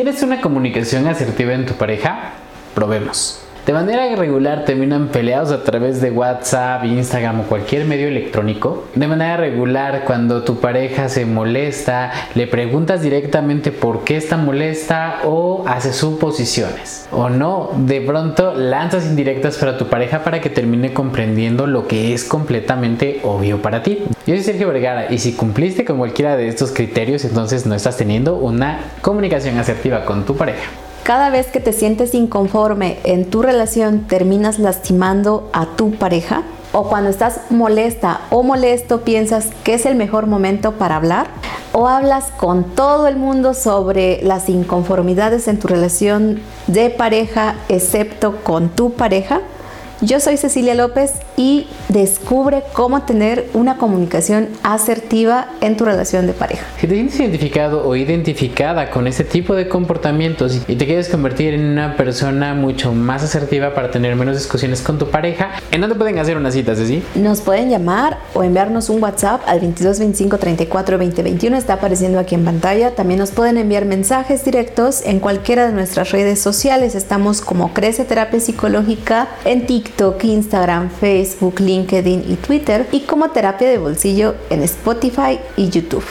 ¿Tienes una comunicación asertiva en tu pareja? Probemos. De manera regular terminan peleados a través de WhatsApp, Instagram o cualquier medio electrónico. De manera regular cuando tu pareja se molesta, le preguntas directamente por qué está molesta o hace suposiciones. O no, de pronto lanzas indirectas para tu pareja para que termine comprendiendo lo que es completamente obvio para ti. Yo soy Sergio Vergara y si cumpliste con cualquiera de estos criterios entonces no estás teniendo una comunicación asertiva con tu pareja. Cada vez que te sientes inconforme en tu relación, terminas lastimando a tu pareja. O cuando estás molesta o molesto, piensas que es el mejor momento para hablar. O hablas con todo el mundo sobre las inconformidades en tu relación de pareja, excepto con tu pareja. Yo soy Cecilia López y descubre cómo tener una comunicación asertiva en tu relación de pareja. Si te sientes identificado o identificada con este tipo de comportamientos y te quieres convertir en una persona mucho más asertiva para tener menos discusiones con tu pareja, ¿en dónde pueden hacer una cita, Ceci? Nos pueden llamar o enviarnos un WhatsApp al 22 25 34 20 21, está apareciendo aquí en pantalla. También nos pueden enviar mensajes directos en cualquiera de nuestras redes sociales. Estamos como Crece Terapia Psicológica en TikTok TikTok, Instagram, Facebook, LinkedIn y Twitter y como terapia de bolsillo en Spotify y YouTube.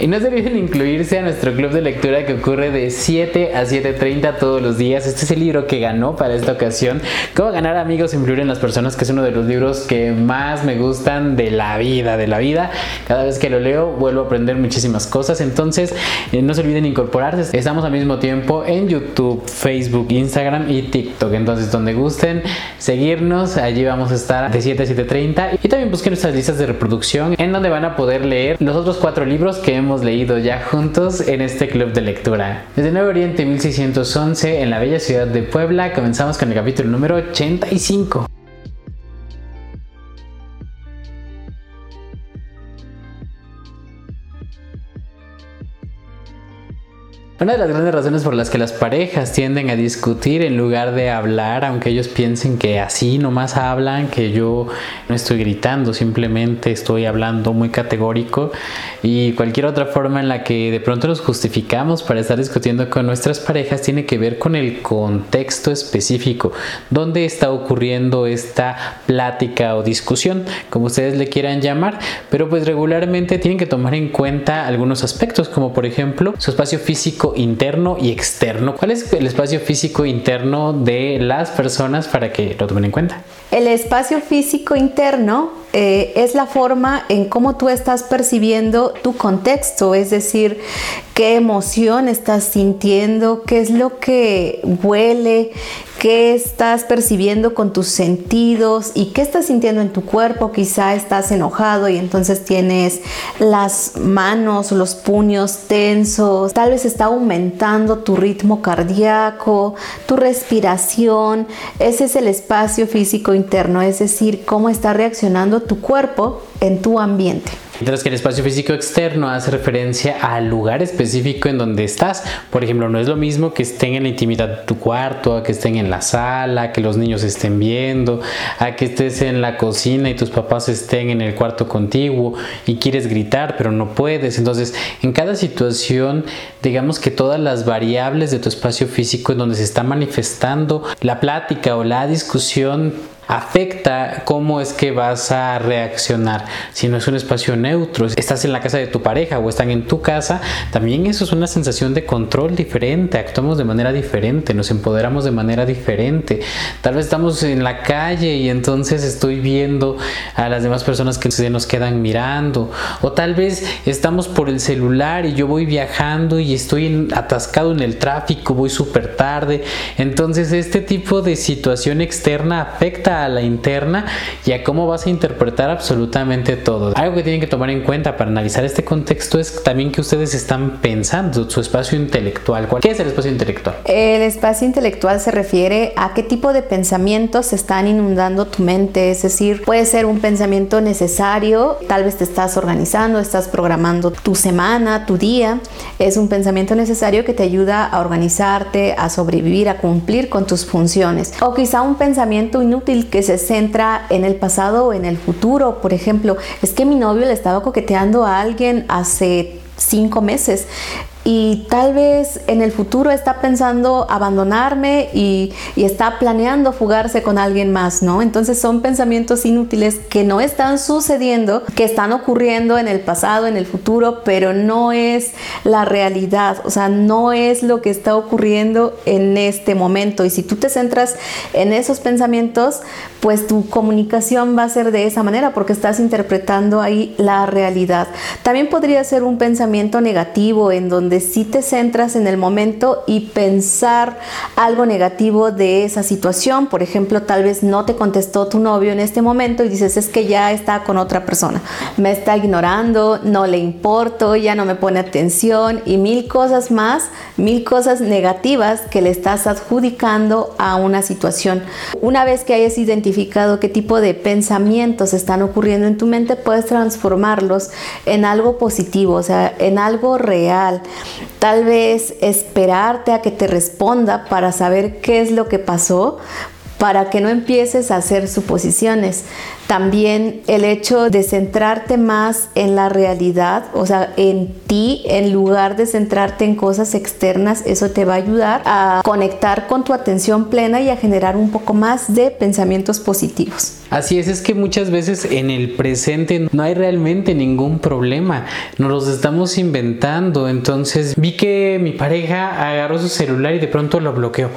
Y no se olviden incluirse a nuestro club de lectura que ocurre de 7 a 7.30 todos los días. Este es el libro que ganó para esta ocasión. Cómo ganar amigos e influir en las personas, que es uno de los libros que más me gustan de la vida, de la vida. Cada vez que lo leo vuelvo a aprender muchísimas cosas. Entonces eh, no se olviden incorporarse. Estamos al mismo tiempo en YouTube, Facebook, Instagram y TikTok. Entonces donde gusten seguir allí vamos a estar de 7 a 7.30 y también busquen nuestras listas de reproducción en donde van a poder leer los otros cuatro libros que hemos leído ya juntos en este club de lectura. Desde Nuevo Oriente 1611 en la bella ciudad de Puebla comenzamos con el capítulo número 85. Una de las grandes razones por las que las parejas tienden a discutir en lugar de hablar, aunque ellos piensen que así nomás hablan, que yo no estoy gritando, simplemente estoy hablando muy categórico y cualquier otra forma en la que de pronto nos justificamos para estar discutiendo con nuestras parejas tiene que ver con el contexto específico, dónde está ocurriendo esta plática o discusión, como ustedes le quieran llamar, pero pues regularmente tienen que tomar en cuenta algunos aspectos, como por ejemplo su espacio físico interno y externo. ¿Cuál es el espacio físico interno de las personas para que lo tomen en cuenta? El espacio físico interno eh, es la forma en cómo tú estás percibiendo tu contexto, es decir, qué emoción estás sintiendo, qué es lo que huele, qué estás percibiendo con tus sentidos y qué estás sintiendo en tu cuerpo. Quizá estás enojado y entonces tienes las manos, los puños tensos, tal vez está aumentando tu ritmo cardíaco, tu respiración. Ese es el espacio físico interno, es decir, cómo está reaccionando tu cuerpo en tu ambiente. Mientras que el espacio físico externo hace referencia al lugar específico en donde estás. Por ejemplo, no es lo mismo que estén en la intimidad de tu cuarto, a que estén en la sala, que los niños estén viendo, a que estés en la cocina y tus papás estén en el cuarto contiguo y quieres gritar pero no puedes. Entonces, en cada situación, digamos que todas las variables de tu espacio físico en donde se está manifestando la plática o la discusión afecta cómo es que vas a reaccionar. Si no es un espacio neutro, estás en la casa de tu pareja o están en tu casa, también eso es una sensación de control diferente, actuamos de manera diferente, nos empoderamos de manera diferente. Tal vez estamos en la calle y entonces estoy viendo a las demás personas que se nos quedan mirando. O tal vez estamos por el celular y yo voy viajando y estoy atascado en el tráfico, voy súper tarde. Entonces este tipo de situación externa afecta a la interna y a cómo vas a interpretar absolutamente todo. Algo que tienen que tomar en cuenta para analizar este contexto es también que ustedes están pensando su espacio intelectual. ¿Qué es el espacio intelectual? El espacio intelectual se refiere a qué tipo de pensamientos están inundando tu mente, es decir, puede ser un pensamiento necesario, tal vez te estás organizando, estás programando tu semana, tu día, es un pensamiento necesario que te ayuda a organizarte, a sobrevivir, a cumplir con tus funciones. O quizá un pensamiento inútil que se centra en el pasado o en el futuro. Por ejemplo, es que mi novio le estaba coqueteando a alguien hace cinco meses y tal vez en el futuro está pensando abandonarme y, está planeando fugarse con alguien más, ¿no? Entonces son pensamientos inútiles que no están sucediendo, que están ocurriendo en el pasado, en el futuro, pero no es la realidad, o sea, no es lo que está ocurriendo en este momento. Y si tú te centras en esos pensamientos, pues tu comunicación va a ser de esa manera porque estás interpretando ahí la realidad. También podría ser un pensamiento negativo en donde sí te centras en el momento y pensar algo negativo de esa situación. Por ejemplo, tal vez no te contestó tu novio en este momento y dices es que ya está con otra persona, me está ignorando, no le importo, ya no me pone atención y mil cosas más, mil cosas negativas que le estás adjudicando a una situación. Una vez que hayas identificado qué tipo de pensamientos están ocurriendo en tu mente, puedes transformarlos en algo positivo, o sea, en algo real. Tal vez esperarte a que te responda para saber qué es lo que pasó, para que no empieces a hacer suposiciones. También el hecho de centrarte más en la realidad, o sea, en ti, en lugar de centrarte en cosas externas, eso te va a ayudar a conectar con tu atención plena y a generar un poco más de pensamientos positivos. Así es, es que muchas veces en el presente no hay realmente ningún problema, nos los estamos inventando. Entonces vi que mi pareja agarró su celular y de pronto lo bloqueó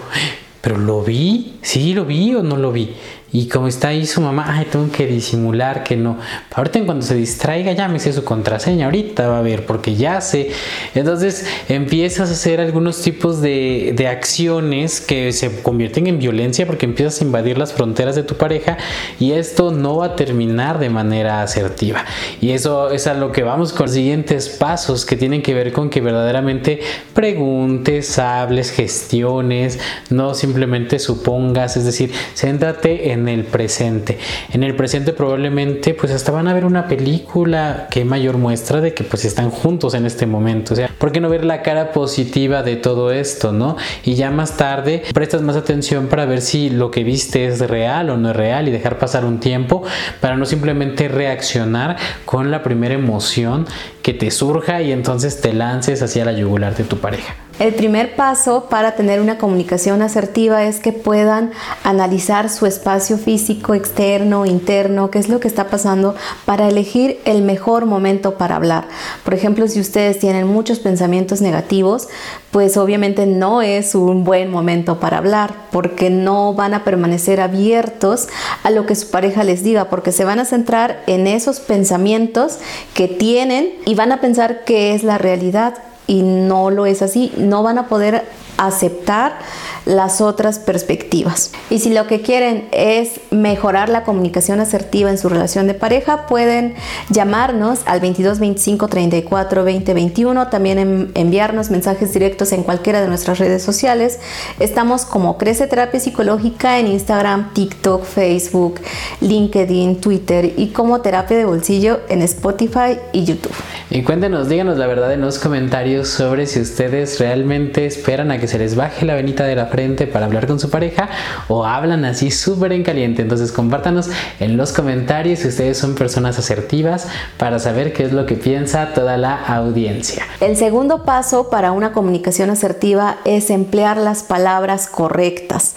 pero lo vi, sí lo vi o no lo vi. Y como está ahí su mamá, ay, tengo que disimular que no. Ahorita en cuando se distraiga, ya me sé su contraseña, ahorita va a ver, porque ya sé. Entonces empiezas a hacer algunos tipos de, de acciones que se convierten en violencia porque empiezas a invadir las fronteras de tu pareja y esto no va a terminar de manera asertiva. Y eso es a lo que vamos con los siguientes pasos que tienen que ver con que verdaderamente preguntes, hables, gestiones, no simplemente supongas, es decir, céntrate en en el presente. En el presente probablemente pues hasta van a ver una película que mayor muestra de que pues están juntos en este momento. O sea, ¿por qué no ver la cara positiva de todo esto, no? Y ya más tarde prestas más atención para ver si lo que viste es real o no es real y dejar pasar un tiempo para no simplemente reaccionar con la primera emoción que te surja y entonces te lances hacia la yugular de tu pareja. El primer paso para tener una comunicación asertiva es que puedan analizar su espacio físico, externo, interno, qué es lo que está pasando para elegir el mejor momento para hablar. Por ejemplo, si ustedes tienen muchos pensamientos negativos, pues obviamente no es un buen momento para hablar porque no van a permanecer abiertos a lo que su pareja les diga porque se van a centrar en esos pensamientos que tienen van a pensar que es la realidad y no lo es así, no van a poder aceptar las otras perspectivas. Y si lo que quieren es mejorar la comunicación asertiva en su relación de pareja, pueden llamarnos al 22 25 34 20 21, también enviarnos mensajes directos en cualquiera de nuestras redes sociales. Estamos como Crece Terapia Psicológica en Instagram, TikTok, Facebook, LinkedIn, Twitter y como Terapia de Bolsillo en Spotify y YouTube. Y cuéntenos, díganos la verdad en los comentarios sobre si ustedes realmente esperan a que se les baje la venita de la frente para hablar con su pareja o hablan así súper en caliente. Entonces compártanos en los comentarios si ustedes son personas asertivas para saber qué es lo que piensa toda la audiencia. El segundo paso para una comunicación asertiva es emplear las palabras correctas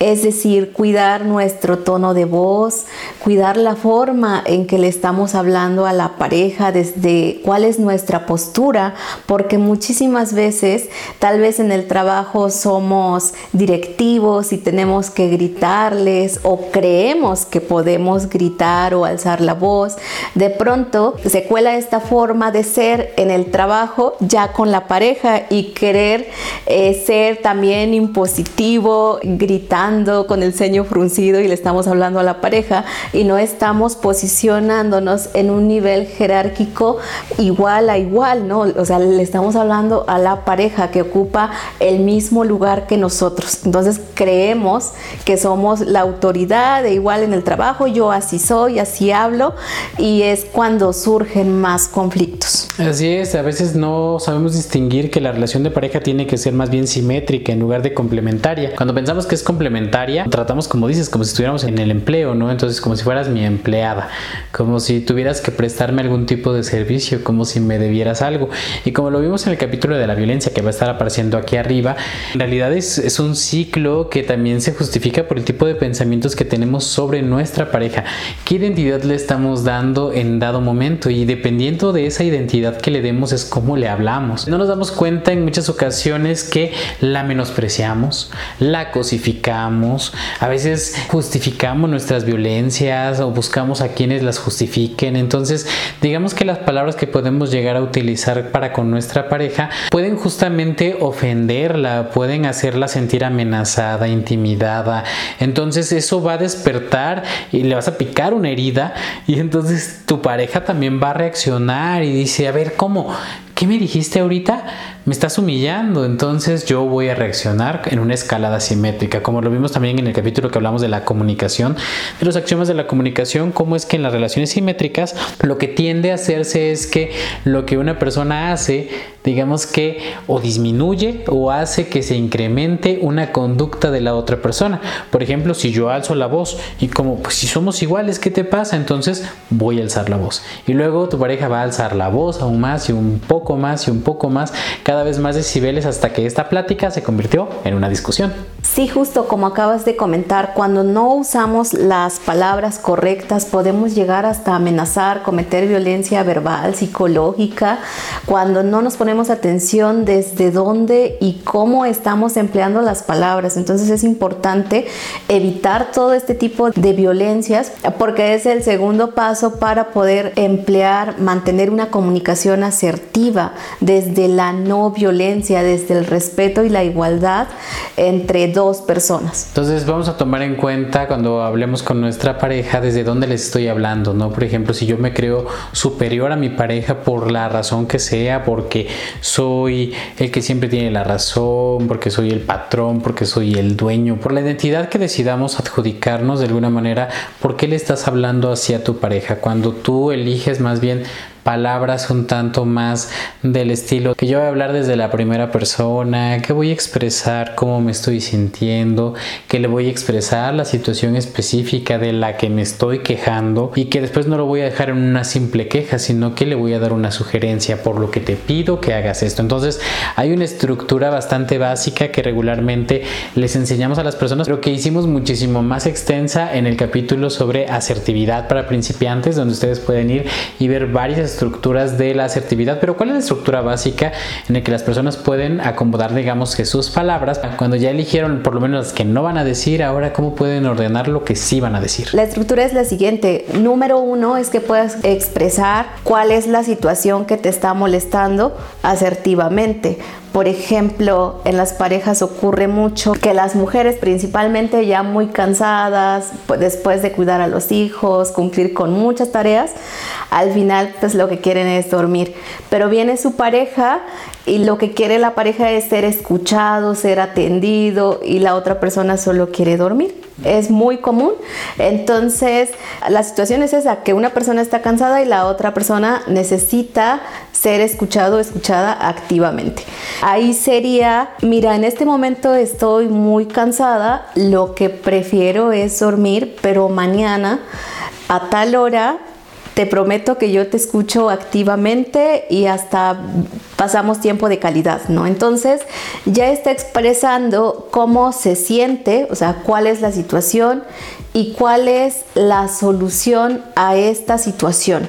es decir, cuidar nuestro tono de voz, cuidar la forma en que le estamos hablando a la pareja, desde cuál es nuestra postura, porque muchísimas veces, tal vez en el trabajo somos directivos y tenemos que gritarles o creemos que podemos gritar o alzar la voz. De pronto se cuela esta forma de ser en el trabajo ya con la pareja y querer eh, ser también impositivo, gritando con el ceño fruncido y le estamos hablando a la pareja y no estamos posicionándonos en un nivel jerárquico igual a igual, ¿no? O sea, le estamos hablando a la pareja que ocupa el mismo lugar que nosotros. Entonces creemos que somos la autoridad de igual en el trabajo, yo así soy, así hablo y es cuando surgen más conflictos. Así es, a veces no sabemos distinguir que la relación de pareja tiene que ser más bien simétrica en lugar de complementaria. Cuando pensamos que es complementaria, complementaria, tratamos como dices, como si estuviéramos en el empleo, ¿no? Entonces como si fueras mi empleada, como si tuvieras que prestarme algún tipo de servicio, como si me debieras algo. Y como lo vimos en el capítulo de la violencia que va a estar apareciendo aquí arriba, en realidad es, es un ciclo que también se justifica por el tipo de pensamientos que tenemos sobre nuestra pareja. ¿Qué identidad le estamos dando en dado momento? Y dependiendo de esa identidad que le demos es cómo le hablamos. No nos damos cuenta en muchas ocasiones que la menospreciamos, la cosificamos, a veces justificamos nuestras violencias o buscamos a quienes las justifiquen. Entonces, digamos que las palabras que podemos llegar a utilizar para con nuestra pareja pueden justamente ofenderla, pueden hacerla sentir amenazada, intimidada. Entonces, eso va a despertar y le vas a picar una herida y entonces tu pareja también va a reaccionar y dice, a ver, ¿cómo? ¿qué me dijiste ahorita? Me estás humillando, entonces yo voy a reaccionar en una escalada simétrica, como lo vimos también en el capítulo que hablamos de la comunicación, de los axiomas de la comunicación, cómo es que en las relaciones simétricas lo que tiende a hacerse es que lo que una persona hace, digamos que o disminuye o hace que se incremente una conducta de la otra persona. Por ejemplo, si yo alzo la voz y como, pues si somos iguales, ¿qué te pasa? Entonces voy a alzar la voz. Y luego tu pareja va a alzar la voz aún más y un poco más y un poco más, cada vez más decibeles hasta que esta plática se convirtió en una discusión. Sí, justo como acabas de comentar, cuando no usamos las palabras correctas podemos llegar hasta amenazar, cometer violencia verbal, psicológica, cuando no nos ponemos atención desde dónde y cómo estamos empleando las palabras. Entonces es importante evitar todo este tipo de violencias porque es el segundo paso para poder emplear, mantener una comunicación asertiva desde la no violencia, desde el respeto y la igualdad entre dos personas. Entonces vamos a tomar en cuenta cuando hablemos con nuestra pareja desde dónde les estoy hablando, ¿no? Por ejemplo, si yo me creo superior a mi pareja por la razón que sea, porque soy el que siempre tiene la razón, porque soy el patrón, porque soy el dueño, por la identidad que decidamos adjudicarnos de alguna manera, ¿por qué le estás hablando hacia tu pareja? Cuando tú eliges más bien palabras un tanto más del estilo que yo voy a hablar desde la primera persona, que voy a expresar cómo me estoy sintiendo, que le voy a expresar la situación específica de la que me estoy quejando y que después no lo voy a dejar en una simple queja, sino que le voy a dar una sugerencia por lo que te pido que hagas esto. Entonces hay una estructura bastante básica que regularmente les enseñamos a las personas, pero que hicimos muchísimo más extensa en el capítulo sobre asertividad para principiantes, donde ustedes pueden ir y ver varias estructuras de la asertividad, pero ¿cuál es la estructura básica en la que las personas pueden acomodar, digamos, sus palabras, cuando ya eligieron por lo menos las que no van a decir, ahora cómo pueden ordenar lo que sí van a decir? La estructura es la siguiente. Número uno es que puedas expresar cuál es la situación que te está molestando asertivamente. Por ejemplo, en las parejas ocurre mucho que las mujeres principalmente ya muy cansadas, pues, después de cuidar a los hijos, cumplir con muchas tareas, al final pues lo que quieren es dormir. Pero viene su pareja y lo que quiere la pareja es ser escuchado, ser atendido y la otra persona solo quiere dormir es muy común. Entonces, la situación es esa, que una persona está cansada y la otra persona necesita ser escuchado o escuchada activamente. Ahí sería, mira, en este momento estoy muy cansada, lo que prefiero es dormir, pero mañana a tal hora te prometo que yo te escucho activamente y hasta pasamos tiempo de calidad, ¿no? Entonces ya está expresando cómo se siente, o sea, cuál es la situación y cuál es la solución a esta situación.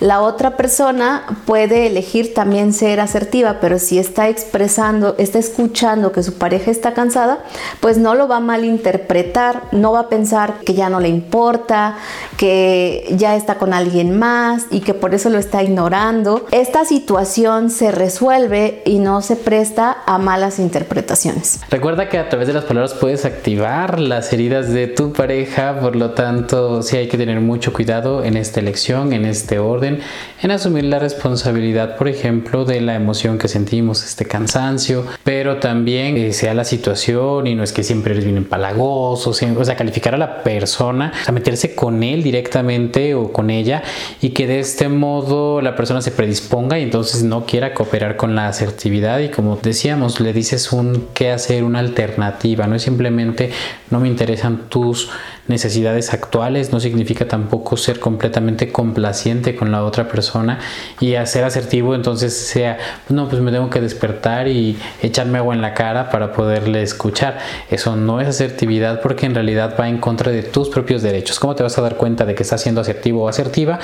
La otra persona puede elegir también ser asertiva, pero si está expresando, está escuchando que su pareja está cansada, pues no lo va a malinterpretar, no va a pensar que ya no le importa, que ya está con alguien más y que por eso lo está ignorando. Esta situación se resuelve y no se presta a malas interpretaciones. Recuerda que a través de las palabras puedes activar las heridas de tu pareja por lo tanto sí hay que tener mucho cuidado en esta elección, en este orden, en asumir la responsabilidad, por ejemplo, de la emoción que sentimos, este cansancio, pero también eh, sea la situación y no es que siempre eres bien empalagoso, o sea, calificar a la persona, o sea, meterse con él directamente o con ella y que de este modo la persona se predisponga y entonces no quiera cooperar operar con la asertividad y como decíamos, le dices un qué hacer, una alternativa, no es simplemente no me interesan tus necesidades actuales, no significa tampoco ser completamente complaciente con la otra persona y hacer asertivo entonces sea, no, pues me tengo que despertar y echarme agua en la cara para poderle escuchar. Eso no es asertividad porque en realidad va en contra de tus propios derechos. ¿Cómo te vas a dar cuenta de que estás siendo asertivo o asertiva?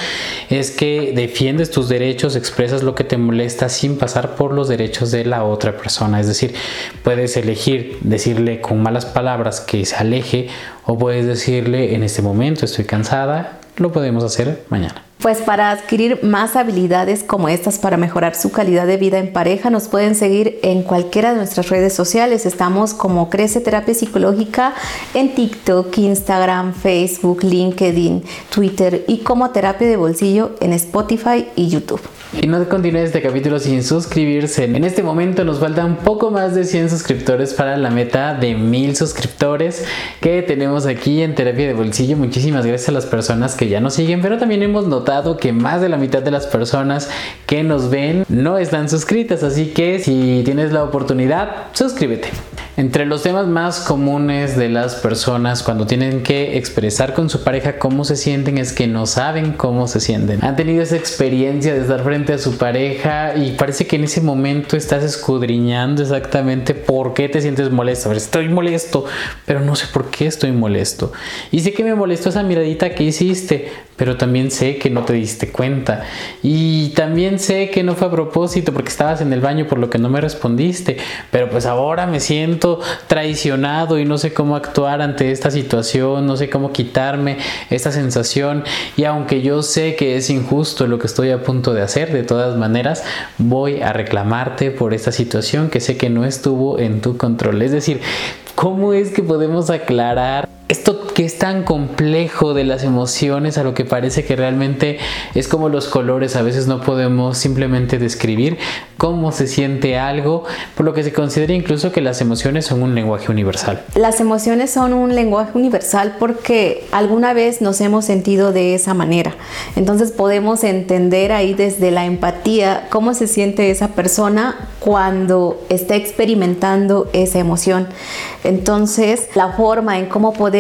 Es que defiendes tus derechos, expresas lo que te molesta sin pasar por los derechos de la otra persona. Es decir, puedes elegir decirle con malas palabras que se aleje o puedes decirle en este momento estoy cansada, lo podemos hacer mañana. Pues para adquirir más habilidades como estas para mejorar su calidad de vida en pareja, nos pueden seguir en cualquiera de nuestras redes sociales. Estamos como Crece Terapia Psicológica en TikTok, Instagram, Facebook, LinkedIn, Twitter y como Terapia de Bolsillo en Spotify y YouTube. Y no continúe este capítulo sin suscribirse. En este momento nos falta un poco más de 100 suscriptores para la meta de 1000 suscriptores que tenemos aquí en Terapia de Bolsillo. Muchísimas gracias a las personas que ya nos siguen, pero también hemos notado que más de la mitad de las personas que nos ven no están suscritas. Así que si tienes la oportunidad, suscríbete. Entre los temas más comunes de las personas cuando tienen que expresar con su pareja cómo se sienten es que no saben cómo se sienten. Han tenido esa experiencia de estar frente a su pareja y parece que en ese momento estás escudriñando exactamente por qué te sientes molesto. Estoy molesto, pero no sé por qué estoy molesto. Y sé que me molestó esa miradita que hiciste, pero también sé que no te diste cuenta. Y también sé que no fue a propósito porque estabas en el baño por lo que no me respondiste. Pero pues ahora me siento traicionado y no sé cómo actuar ante esta situación, no sé cómo quitarme esta sensación. Y aunque yo sé que es injusto lo que estoy a punto de hacer, de todas maneras voy a reclamarte por esta situación que sé que no estuvo en tu control. Es decir, ¿cómo es que podemos aclarar esto que es tan complejo de las emociones a lo que parece que realmente es como los colores, a veces no podemos simplemente describir cómo se siente algo, por lo que se considera incluso que las emociones son un lenguaje universal. Las emociones son un lenguaje universal porque alguna vez nos hemos sentido de esa manera. Entonces podemos entender ahí desde la empatía cómo se siente esa persona cuando está experimentando esa emoción. Entonces la forma en cómo podemos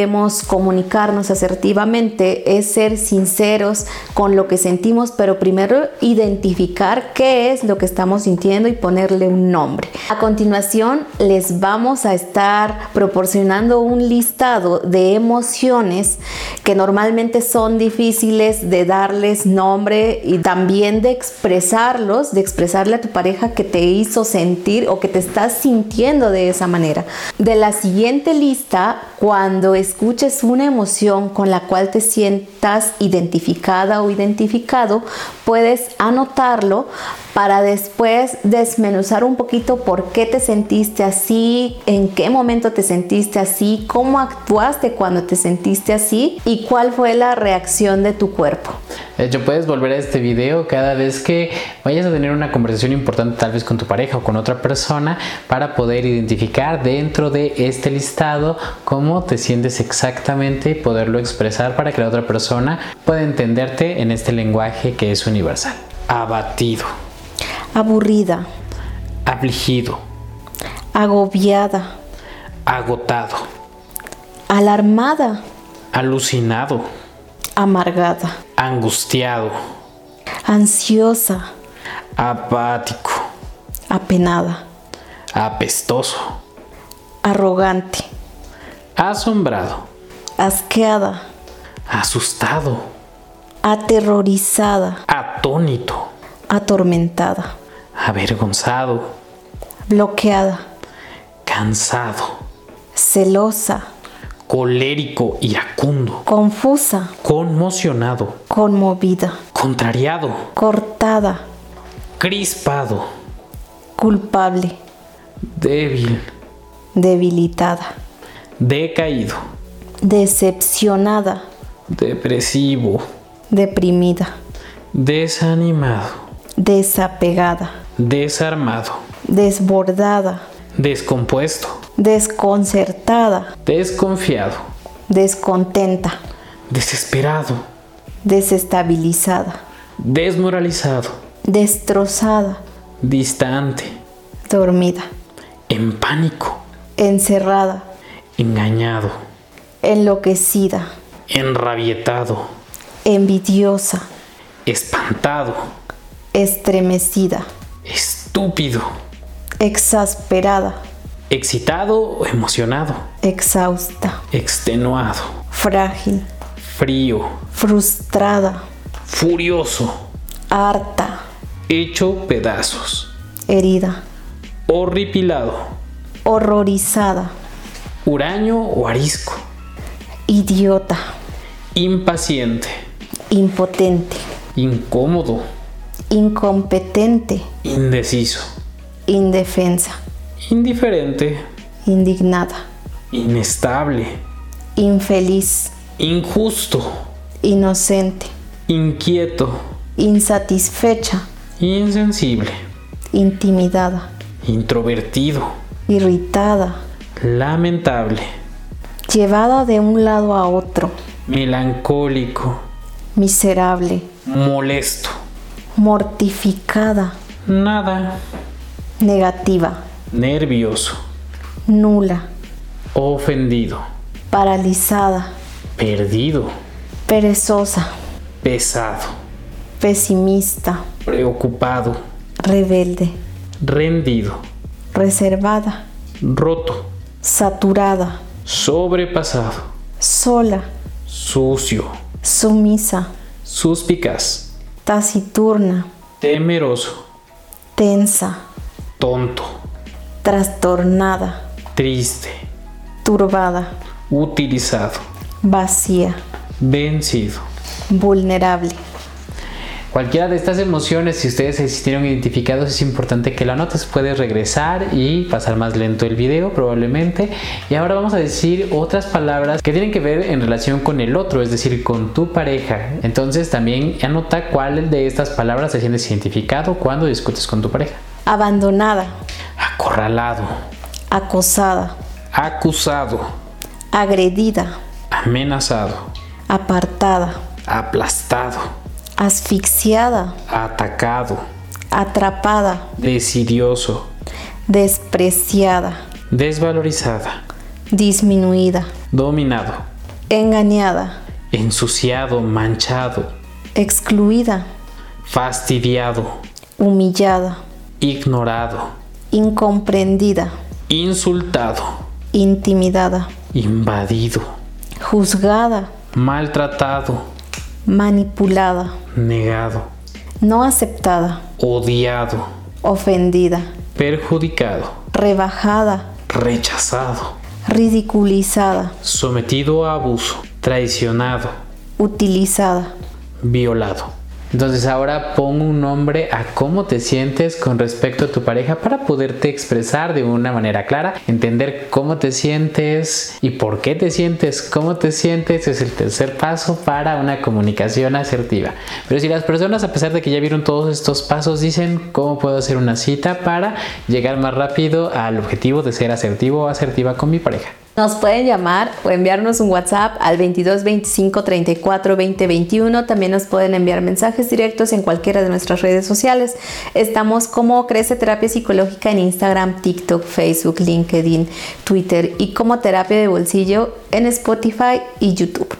comunicarnos asertivamente es ser sinceros con lo que sentimos, pero primero identificar qué es lo que estamos sintiendo y ponerle un nombre. A continuación les vamos a estar proporcionando un listado de emociones que normalmente son difíciles de darles nombre y también de expresarlos, de expresarle a tu pareja que te hizo sentir o que te estás sintiendo de esa manera. De la siguiente lista, cuando escuches una emoción con la cual te sientas identificada o identificado, puedes anotarlo para después desmenuzar un poquito por qué te sentiste así, en qué momento te sentiste así, cómo actuaste cuando te sentiste así y cuál fue la reacción de tu cuerpo. De hecho, puedes volver a este video cada vez que vayas a tener una conversación importante tal vez con tu pareja o con otra persona para poder identificar dentro de este listado cómo te sientes exactamente y poderlo expresar para que la otra persona pueda entenderte en este lenguaje que es universal. Abatido aburrida, afligido, agobiada, agotado, alarmada, alucinado, amargada, angustiado, ansiosa, apático, apenada, apestoso, arrogante, asombrado, asqueada, asustado, aterrorizada, atónito atormentada, avergonzado, bloqueada, cansado, celosa, colérico, iracundo, confusa, conmocionado, conmovida, contrariado, cortada, crispado, culpable, débil, debilitada, decaído, decepcionada, depresivo, deprimida, desanimado desapegada, desarmado, desbordada, descompuesto, desconcertada, desconfiado, descontenta, desesperado, desestabilizada, desmoralizado, destrozada, distante, dormida, en pánico, encerrada, engañado, enloquecida, enrabietado, envidiosa, espantado, estremecida, estúpido, exasperada, excitado o emocionado, exhausta, extenuado, frágil, frío, frustrada, furioso, harta, hecho pedazos, herida, horripilado, horrorizada, huraño o arisco, idiota, impaciente, impotente, incómodo, incompetente, indeciso, indefensa, indiferente, indignada, inestable, infeliz, injusto, inocente, inquieto, insatisfecha, insensible, intimidada, introvertido, irritada, lamentable, llevada de un lado a otro, melancólico, miserable, molesto, mortificada, nada, negativa, nervioso, nula, ofendido, paralizada, perdido, perezosa, pesado, pesimista, preocupado, rebelde, rendido, reservada, roto, saturada, sobrepasado, sola, sucio, sumisa, suspicaz, taciturna, temeroso, tensa, tonto, trastornada, triste, turbada, utilizado, vacía, vencido. vulnerable. Cualquiera de estas emociones, si ustedes se sintieron identificados, es importante que lo anotes. Puedes regresar y pasar más lento el video probablemente. Y ahora vamos a decir otras palabras que tienen que ver en relación con el otro, es decir, con tu pareja. Entonces también anota cuál de estas palabras te sientes identificado cuando discutes con tu pareja. Abandonada, Acorralado, acosada, acusado, agredida, amenazado, apartada, aplastado, asfixiada, atacado, atrapada, desidioso, despreciada, desvalorizada, disminuida, dominado, engañada, ensuciado, manchado, excluida, fastidiado, humillada, ignorado, incomprendida, insultado, intimidada, invadido, juzgada, maltratado, manipulada, negado, no aceptada, odiado, ofendida, perjudicado, rebajada, rechazado, ridiculizada, sometido a abuso, traicionado, utilizada, violado. Entonces ahora pon un nombre a cómo te sientes con respecto a tu pareja para poderte expresar de una manera clara, entender cómo te sientes y por qué te sientes, cómo te sientes es el tercer paso para una comunicación asertiva. Pero si las personas a pesar de que ya vieron todos estos pasos dicen cómo puedo hacer una cita para llegar más rápido al objetivo de ser asertivo o asertiva con mi pareja. Nos pueden llamar o enviarnos un WhatsApp al 22 25 34 20 21. También nos pueden enviar mensajes directos en cualquiera de nuestras redes sociales. Estamos como Crece Terapia Psicológica en Instagram, TikTok, Facebook, LinkedIn, Twitter y como Terapia de Bolsillo en Spotify y YouTube.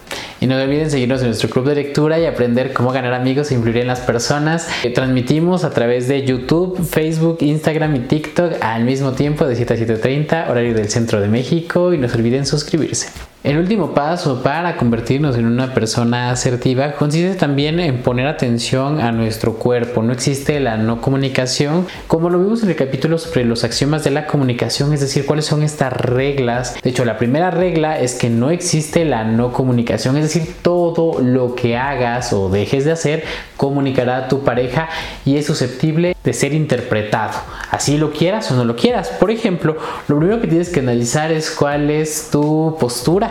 Y no olviden seguirnos en nuestro club de lectura y aprender cómo ganar amigos e influir en las personas. que transmitimos a través de YouTube, Facebook, Instagram y TikTok al mismo tiempo de 7 a 7.30, horario del centro de México. Y no se olviden suscribirse. El último paso para convertirnos en una persona asertiva consiste también en poner atención a nuestro cuerpo. No existe la no comunicación, como lo vimos en el capítulo sobre los axiomas de la comunicación, es decir, cuáles son estas reglas. De hecho, la primera regla es que no existe la no comunicación, es decir, todo lo que hagas o dejes de hacer comunicará a tu pareja y es susceptible de ser interpretado. Así lo quieras o no lo quieras. Por ejemplo, lo primero que tienes que analizar es cuál es tu postura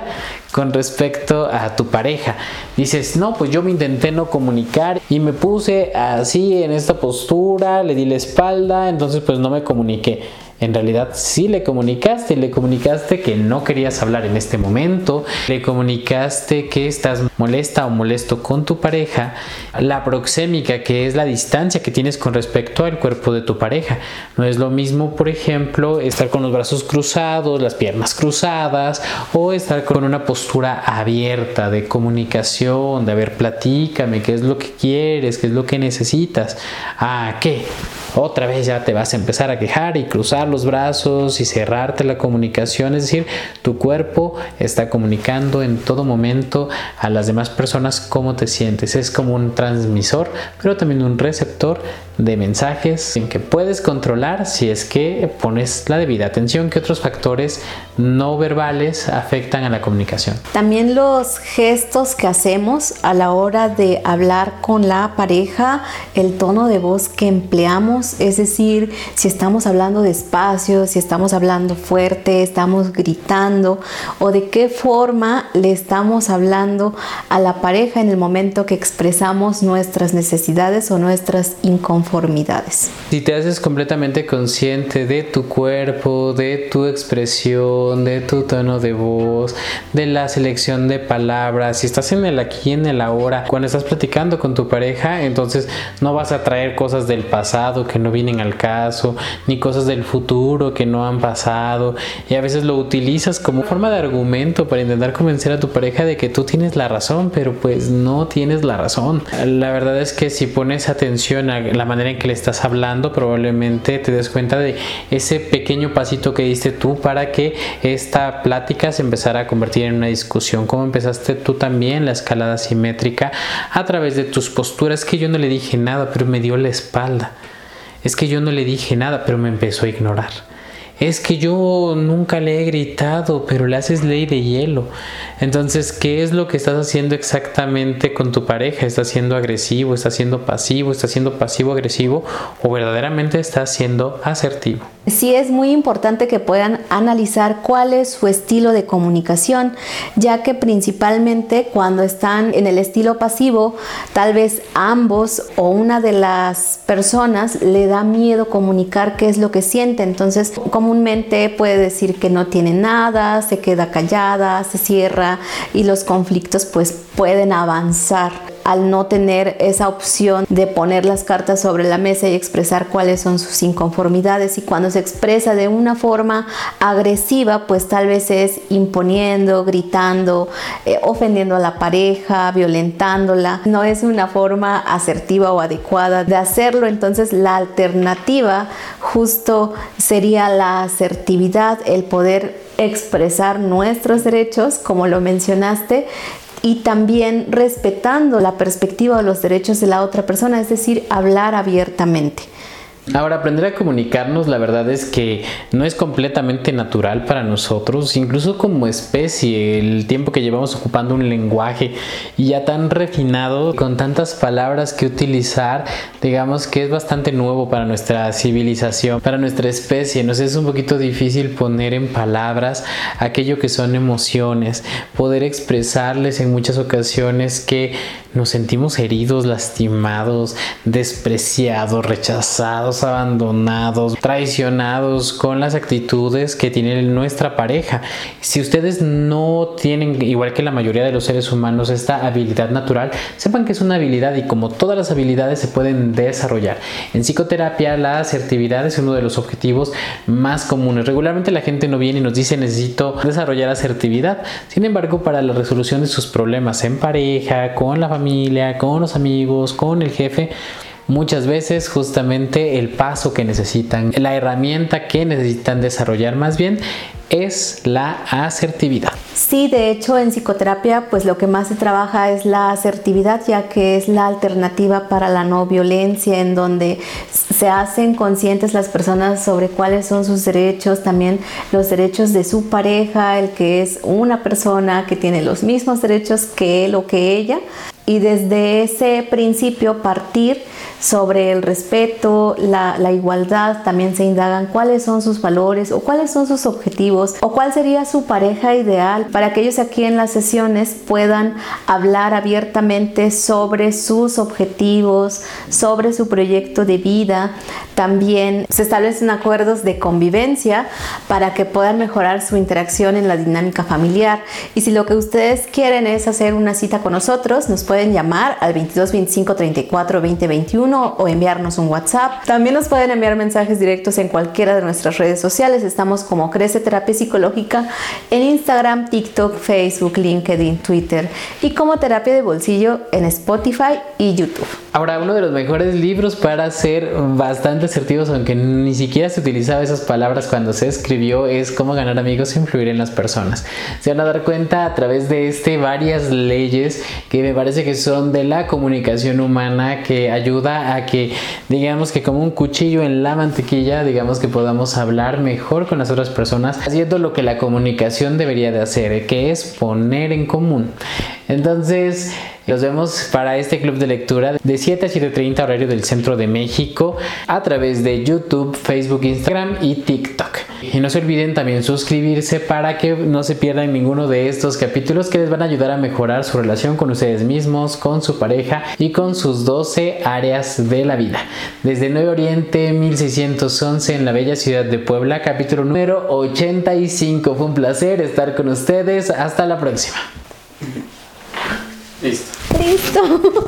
con respecto a tu pareja. Dices, no, pues yo me intenté no comunicar y me puse así en esta postura, le di la espalda, entonces pues no me comuniqué. En realidad sí le comunicaste, le comunicaste que no querías hablar en este momento, le comunicaste que estás molesta o molesto con tu pareja, la proxémica que es la distancia que tienes con respecto al cuerpo de tu pareja. No es lo mismo, por ejemplo, estar con los brazos cruzados, las piernas cruzadas o estar con una postura abierta de comunicación, de a ver, platícame, qué es lo que quieres, qué es lo que necesitas. ¿A qué? Otra vez ya te vas a empezar a quejar y cruzar los brazos y cerrarte la comunicación. Es decir, tu cuerpo está comunicando en todo momento a las demás personas cómo te sientes. Es como un transmisor, pero también un receptor de mensajes en que puedes controlar si es que pones la debida atención que otros factores no verbales afectan a la comunicación. También los gestos que hacemos a la hora de hablar con la pareja, el tono de voz que empleamos, es decir, si estamos hablando despacio, si estamos hablando fuerte, estamos gritando o de qué forma le estamos hablando a la pareja en el momento que expresamos nuestras necesidades o nuestras inconformidades. Si te haces completamente consciente de tu cuerpo, de tu expresión, de tu tono de voz, de la selección de palabras, si estás en el aquí y en el ahora, cuando estás platicando con tu pareja, entonces no vas a traer cosas del pasado que no vienen al caso, ni cosas del futuro que no han pasado, y a veces lo utilizas como forma de argumento para intentar convencer a tu pareja de que tú tienes la razón, pero pues no tienes la razón. La verdad es que si pones atención a la manera en que le estás hablando, probablemente te des cuenta de ese pequeño pasito que diste tú para que esta plática se empezara a convertir en una discusión. Como empezaste tú también la escalada simétrica a través de tus posturas que yo no le dije nada, pero me dio la espalda. Es que yo no le dije nada, pero me empezó a ignorar es que yo nunca le he gritado, pero le haces ley de hielo. Entonces, ¿qué es lo que estás haciendo exactamente con tu pareja? ¿Estás siendo agresivo? ¿Estás siendo pasivo? ¿Estás siendo pasivo-agresivo? ¿O verdaderamente estás siendo asertivo? Sí es muy importante que puedan analizar cuál es su estilo de comunicación, ya que principalmente cuando están en el estilo pasivo, tal vez ambos o una de las personas le da miedo comunicar qué es lo que siente. Entonces, comúnmente puede decir que no tiene nada, se queda callada, se cierra y los conflictos pues pueden avanzar al no tener esa opción de poner las cartas sobre la mesa y expresar cuáles son sus inconformidades. Y cuando se expresa de una forma agresiva pues tal vez es imponiendo, gritando, eh, ofendiendo a la pareja, violentándola, no es una forma asertiva o adecuada de hacerlo, entonces la alternativa justo sería la asertividad, el poder expresar nuestros derechos, como lo mencionaste, y también respetando la perspectiva o los derechos de la otra persona, es decir, hablar abiertamente. Ahora, aprender a comunicarnos, la verdad es que no es completamente natural para nosotros, incluso como especie, el tiempo que llevamos ocupando un lenguaje ya tan refinado, con tantas palabras que utilizar, digamos que es bastante nuevo para nuestra civilización, para nuestra especie. Nos es un poquito difícil poner en palabras aquello que son emociones, poder expresarles en muchas ocasiones que nos sentimos heridos, lastimados, despreciados, rechazados, abandonados, traicionados con las actitudes que tiene nuestra pareja. Si ustedes no tienen, igual que la mayoría de los seres humanos, esta habilidad natural, sepan que es una habilidad y como todas las habilidades se pueden desarrollar. En psicoterapia la asertividad es uno de los objetivos más comunes. Regularmente la gente no viene y nos dice necesito desarrollar asertividad. Sin embargo, para la resolución de sus problemas en pareja, con la familia, con los amigos, con el jefe, muchas veces justamente el paso que necesitan, la herramienta que necesitan desarrollar más bien es la asertividad. Sí, de hecho en psicoterapia pues lo que más se trabaja es la asertividad ya que es la alternativa para la no violencia en donde se hacen conscientes las personas sobre cuáles son sus derechos, también los derechos de su pareja, el que es una persona que tiene los mismos derechos que él o que ella y desde ese principio partir sobre el respeto, la, igualdad, también se indagan cuáles son sus valores o cuáles son sus objetivos o cuál sería su pareja ideal para que ellos aquí en las sesiones puedan hablar abiertamente sobre sus objetivos, sobre su proyecto de vida. También se establecen acuerdos de convivencia para que puedan mejorar su interacción en la dinámica familiar. Y si lo que ustedes quieren es hacer una cita con nosotros, nos pueden llamar al 22 25 34 20 21 o enviarnos un WhatsApp. También nos pueden enviar mensajes directos en cualquiera de nuestras redes sociales. Estamos como Crece Terapia Psicológica en Instagram, TikTok, Facebook, LinkedIn, Twitter y como Terapia de Bolsillo en Spotify y YouTube. Ahora, uno de los mejores libros para ser bastante asertivos, aunque ni siquiera se utilizaba esas palabras cuando se escribió, es Cómo ganar amigos e influir en las personas. Se van a dar cuenta a través de este varias leyes que me parece que son de la comunicación humana que ayuda a que digamos que como un cuchillo en la mantequilla, digamos que podamos hablar mejor con las otras personas, haciendo lo que la comunicación debería de hacer, que es poner en común. Entonces, los vemos para este club de lectura de 7 a 7.30 horario del centro de México a través de YouTube, Facebook, Instagram y TikTok. Y no se olviden también suscribirse para que no se pierdan ninguno de estos capítulos que les van a ayudar a mejorar su relación con ustedes mismos, con su pareja y con sus 12 áreas de la vida. Desde Nuevo Oriente 1611 en la bella ciudad de Puebla, capítulo número 85. Fue un placer estar con ustedes. Hasta la próxima. Listo. Listo.